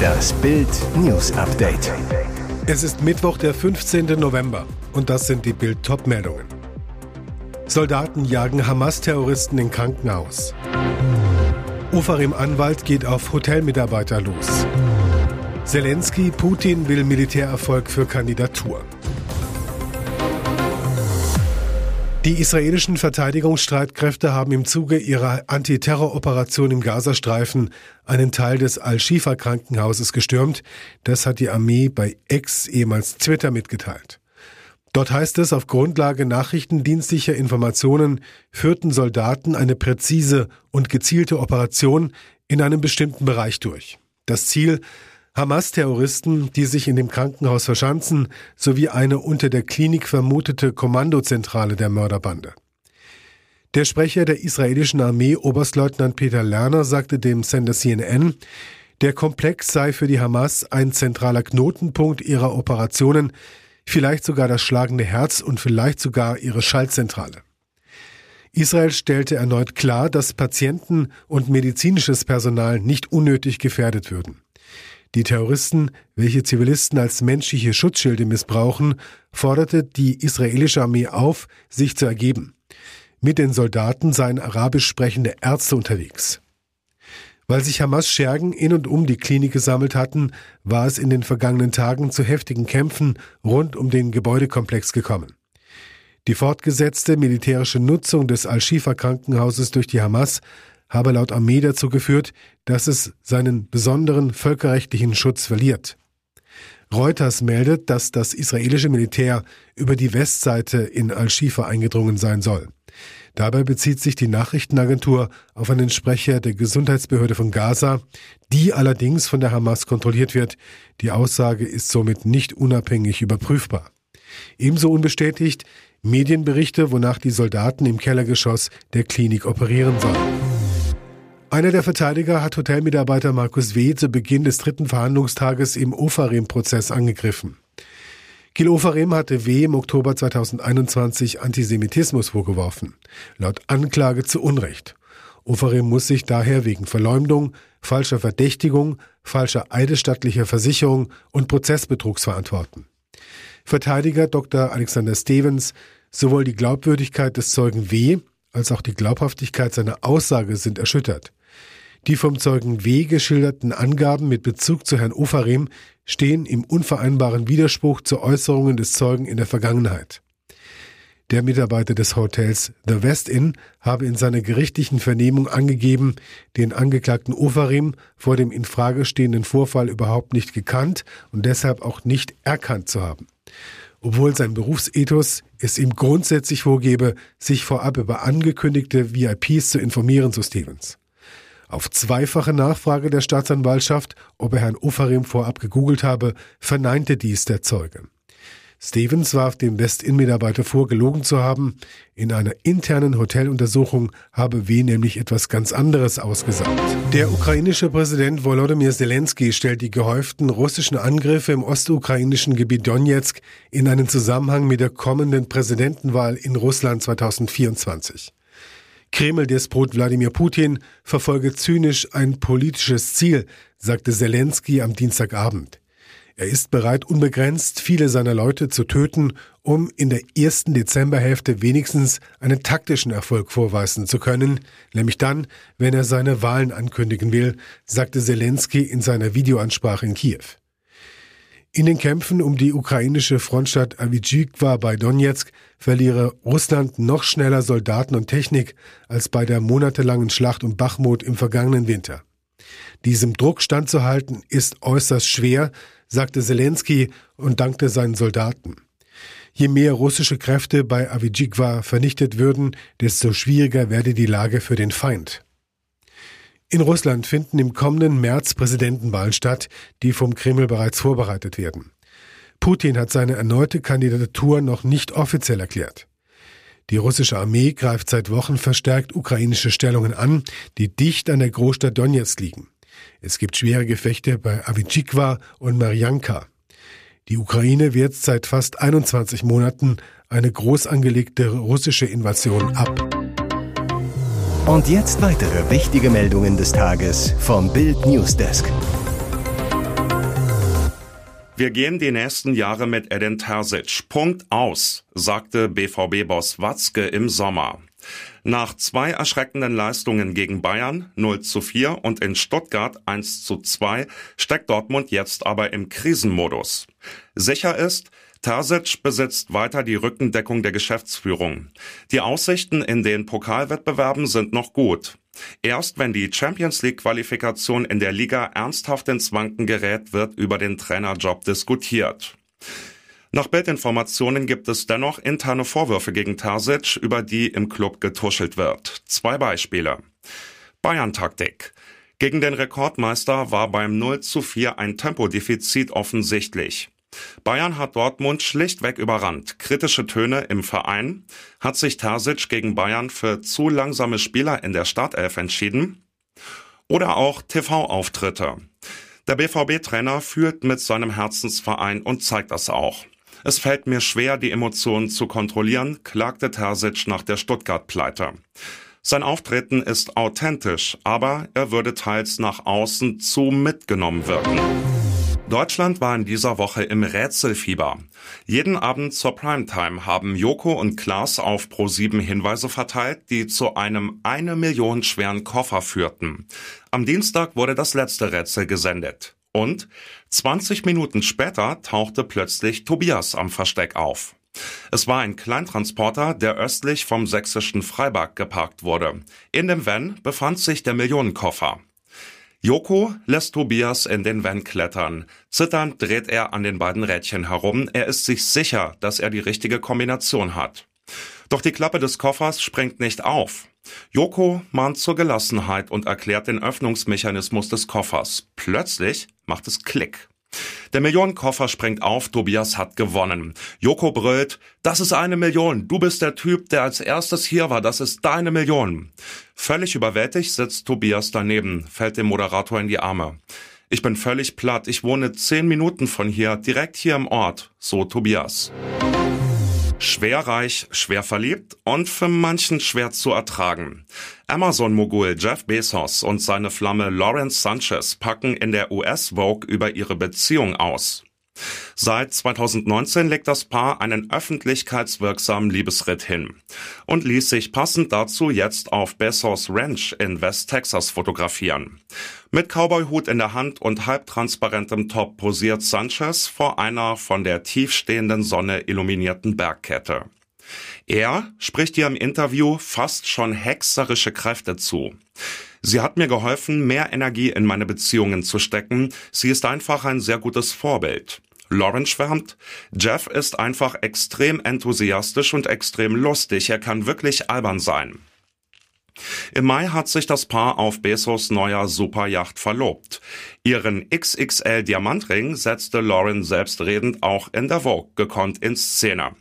Das Bild News Update. Es ist Mittwoch, der 15. November und das sind die Bild Topmeldungen. Soldaten jagen Hamas-Terroristen in Krankenhaus. Ufarim Anwalt geht auf Hotelmitarbeiter los. Zelensky, Putin will Militärerfolg für Kandidatur. Die israelischen Verteidigungsstreitkräfte haben im Zuge ihrer Antiterroroperation im Gazastreifen einen Teil des Al-Shifa-Krankenhauses gestürmt. Das hat die Armee bei Ex, ehemals Twitter, mitgeteilt. Dort heißt es, auf Grundlage nachrichtendienstlicher Informationen führten Soldaten eine präzise und gezielte Operation in einem bestimmten Bereich durch. Das Ziel Hamas-Terroristen, die sich in dem Krankenhaus verschanzen, sowie eine unter der Klinik vermutete Kommandozentrale der Mörderbande. Der Sprecher der israelischen Armee, Oberstleutnant Peter Lerner, sagte dem Sender CNN, der Komplex sei für die Hamas ein zentraler Knotenpunkt ihrer Operationen, vielleicht sogar das schlagende Herz und vielleicht sogar ihre Schaltzentrale. Israel stellte erneut klar, dass Patienten und medizinisches Personal nicht unnötig gefährdet würden. Die Terroristen, welche Zivilisten als menschliche Schutzschilde missbrauchen, forderte die israelische Armee auf, sich zu ergeben. Mit den Soldaten seien arabisch sprechende Ärzte unterwegs. Weil sich Hamas-Schergen in und um die Klinik gesammelt hatten, war es in den vergangenen Tagen zu heftigen Kämpfen rund um den Gebäudekomplex gekommen. Die fortgesetzte militärische Nutzung des Al-Shifa-Krankenhauses durch die Hamas habe laut Armee dazu geführt, dass es seinen besonderen völkerrechtlichen Schutz verliert. Reuters meldet, dass das israelische Militär über die Westseite in Al-Shifa eingedrungen sein soll. Dabei bezieht sich die Nachrichtenagentur auf einen Sprecher der Gesundheitsbehörde von Gaza, die allerdings von der Hamas kontrolliert wird. Die Aussage ist somit nicht unabhängig überprüfbar. Ebenso unbestätigt Medienberichte, wonach die Soldaten im Kellergeschoss der Klinik operieren sollen. Einer der Verteidiger hat Hotelmitarbeiter Markus W. zu Beginn des dritten Verhandlungstages im Ofarim-Prozess angegriffen. Gil Ofarim hatte W. im Oktober 2021 Antisemitismus vorgeworfen. Laut Anklage zu Unrecht. Ofarim muss sich daher wegen Verleumdung, falscher Verdächtigung, falscher eidesstattlicher Versicherung und Prozessbetrugs verantworten. Verteidiger Dr. Alexander Stevens, sowohl die Glaubwürdigkeit des Zeugen W. als auch die Glaubhaftigkeit seiner Aussage sind erschüttert. Die vom Zeugen W. geschilderten Angaben mit Bezug zu Herrn Ofarim stehen im unvereinbaren Widerspruch zu Äußerungen des Zeugen in der Vergangenheit. Der Mitarbeiter des Hotels The West Inn habe in seiner gerichtlichen Vernehmung angegeben, den Angeklagten Ofarim vor dem in Frage stehenden Vorfall überhaupt nicht gekannt und deshalb auch nicht erkannt zu haben. Obwohl sein Berufsethos es ihm grundsätzlich vorgebe, sich vorab über angekündigte VIPs zu informieren, so Stevens. Auf zweifache Nachfrage der Staatsanwaltschaft, ob er Herrn Ofarim vorab gegoogelt habe, verneinte dies der Zeuge. Stevens warf dem West-In-Mitarbeiter vor, gelogen zu haben. In einer internen Hoteluntersuchung habe W. nämlich etwas ganz anderes ausgesagt. Der ukrainische Präsident Volodymyr Zelensky stellt die gehäuften russischen Angriffe im ostukrainischen Gebiet Donetsk in einen Zusammenhang mit der kommenden Präsidentenwahl in Russland 2024. Kreml-Despot Wladimir Putin verfolge zynisch ein politisches Ziel, sagte Zelensky am Dienstagabend. Er ist bereit, unbegrenzt viele seiner Leute zu töten, um in der ersten Dezemberhälfte wenigstens einen taktischen Erfolg vorweisen zu können, nämlich dann, wenn er seine Wahlen ankündigen will, sagte Zelensky in seiner Videoansprache in Kiew. In den Kämpfen um die ukrainische Frontstadt Avijikwa bei Donetsk verliere Russland noch schneller Soldaten und Technik als bei der monatelangen Schlacht um Bachmut im vergangenen Winter. Diesem Druck standzuhalten ist äußerst schwer, sagte Zelensky und dankte seinen Soldaten. Je mehr russische Kräfte bei Avijikwa vernichtet würden, desto schwieriger werde die Lage für den Feind. In Russland finden im kommenden März Präsidentenwahlen statt, die vom Kreml bereits vorbereitet werden. Putin hat seine erneute Kandidatur noch nicht offiziell erklärt. Die russische Armee greift seit Wochen verstärkt ukrainische Stellungen an, die dicht an der Großstadt Donetsk liegen. Es gibt schwere Gefechte bei Avitschikwa und Marianka. Die Ukraine wehrt seit fast 21 Monaten eine groß angelegte russische Invasion ab. Und jetzt weitere wichtige Meldungen des Tages vom Bild Newsdesk. Wir gehen die nächsten Jahre mit Edin Terzic. Punkt aus, sagte BVB-Boss Watzke im Sommer. Nach zwei erschreckenden Leistungen gegen Bayern 0 zu 4 und in Stuttgart 1 zu 2 steckt Dortmund jetzt aber im Krisenmodus. Sicher ist, Terzic besitzt weiter die Rückendeckung der Geschäftsführung. Die Aussichten in den Pokalwettbewerben sind noch gut. Erst wenn die Champions League Qualifikation in der Liga ernsthaft ins Wanken gerät, wird über den Trainerjob diskutiert. Nach Bildinformationen gibt es dennoch interne Vorwürfe gegen Terzic, über die im Club getuschelt wird. Zwei Beispiele. Bayern-Taktik. Gegen den Rekordmeister war beim 0 zu 4 ein Tempodefizit offensichtlich. Bayern hat Dortmund schlichtweg überrannt. Kritische Töne im Verein. Hat sich Terzic gegen Bayern für zu langsame Spieler in der Startelf entschieden? Oder auch TV-Auftritte. Der BVB-Trainer führt mit seinem Herzensverein und zeigt das auch. Es fällt mir schwer, die Emotionen zu kontrollieren, klagte Terzic nach der Stuttgart-Pleite. Sein Auftreten ist authentisch, aber er würde teils nach außen zu mitgenommen wirken. Deutschland war in dieser Woche im Rätselfieber. Jeden Abend zur Primetime haben Joko und Klaas auf Pro7 Hinweise verteilt, die zu einem eine Million schweren Koffer führten. Am Dienstag wurde das letzte Rätsel gesendet. Und 20 Minuten später tauchte plötzlich Tobias am Versteck auf. Es war ein Kleintransporter, der östlich vom sächsischen Freiberg geparkt wurde. In dem Van befand sich der Millionenkoffer. Joko lässt Tobias in den Van klettern. Zitternd dreht er an den beiden Rädchen herum. Er ist sich sicher, dass er die richtige Kombination hat. Doch die Klappe des Koffers springt nicht auf. Joko mahnt zur Gelassenheit und erklärt den Öffnungsmechanismus des Koffers. Plötzlich macht es Klick. Der Millionenkoffer springt auf, Tobias hat gewonnen. Joko brüllt, das ist eine Million, du bist der Typ, der als erstes hier war, das ist deine Million. Völlig überwältigt sitzt Tobias daneben, fällt dem Moderator in die Arme. Ich bin völlig platt, ich wohne zehn Minuten von hier, direkt hier im Ort, so Tobias. Schwerreich, schwer verliebt und für manchen schwer zu ertragen. Amazon-Mogul Jeff Bezos und seine Flamme Lawrence Sanchez packen in der US-Vogue über ihre Beziehung aus. Seit 2019 legt das Paar einen öffentlichkeitswirksamen Liebesritt hin und ließ sich passend dazu jetzt auf Bezos Ranch in West Texas fotografieren. Mit Cowboyhut in der Hand und halbtransparentem Top posiert Sanchez vor einer von der tiefstehenden Sonne illuminierten Bergkette. Er spricht ihr im Interview fast schon hexerische Kräfte zu. Sie hat mir geholfen, mehr Energie in meine Beziehungen zu stecken. Sie ist einfach ein sehr gutes Vorbild. Lauren schwärmt, Jeff ist einfach extrem enthusiastisch und extrem lustig. Er kann wirklich albern sein. Im Mai hat sich das Paar auf Bezos neuer Superjacht verlobt. Ihren XXL Diamantring setzte Lauren selbstredend auch in der Vogue gekonnt in Szene.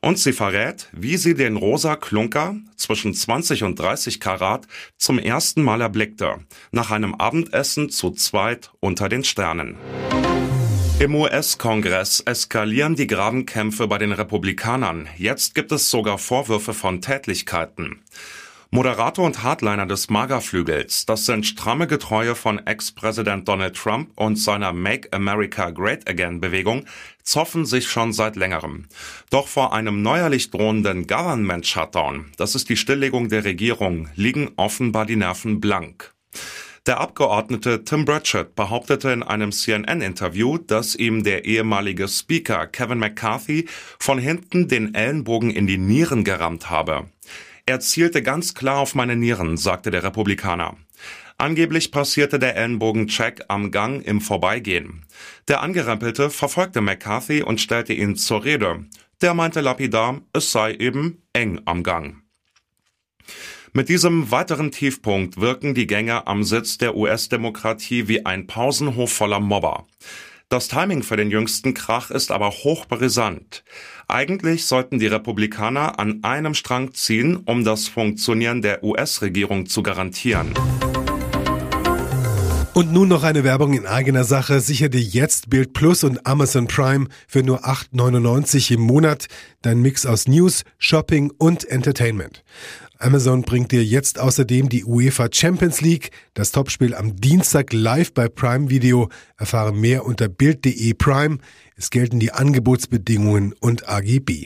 Und sie verrät, wie sie den rosa Klunker zwischen 20 und 30 Karat zum ersten Mal erblickte, nach einem Abendessen zu zweit unter den Sternen. Im US-Kongress eskalieren die Grabenkämpfe bei den Republikanern. Jetzt gibt es sogar Vorwürfe von Tätlichkeiten. Moderator und Hardliner des MAGA-Flügels, das sind stramme Getreue von Ex-Präsident Donald Trump und seiner Make America Great Again-Bewegung, zoffen sich schon seit längerem. Doch vor einem neuerlich drohenden Government-Shutdown, das ist die Stilllegung der Regierung, liegen offenbar die Nerven blank. Der Abgeordnete Tim Burchett behauptete in einem CNN-Interview, dass ihm der ehemalige Speaker Kevin McCarthy von hinten den Ellenbogen in die Nieren gerammt habe. Er zielte ganz klar auf meine Nieren, sagte der Republikaner. Angeblich passierte der Ellenbogencheck am Gang im Vorbeigehen. Der Angerempelte verfolgte McCarthy und stellte ihn zur Rede. Der meinte lapidar, es sei eben eng am Gang. Mit diesem weiteren Tiefpunkt wirken die Gänge am Sitz der US-Demokratie wie ein Pausenhof voller Mobber. Das Timing für den jüngsten Krach ist aber hochbrisant. Eigentlich sollten die Republikaner an einem Strang ziehen, um das Funktionieren der US-Regierung zu garantieren. Und nun noch eine Werbung in eigener Sache. Sicher dir jetzt Bild Plus und Amazon Prime für nur 8,99 im Monat. Dein Mix aus News, Shopping und Entertainment. Amazon bringt dir jetzt außerdem die UEFA Champions League, das Topspiel am Dienstag live bei Prime Video. Erfahre mehr unter Bild.de Prime. Es gelten die Angebotsbedingungen und AGB.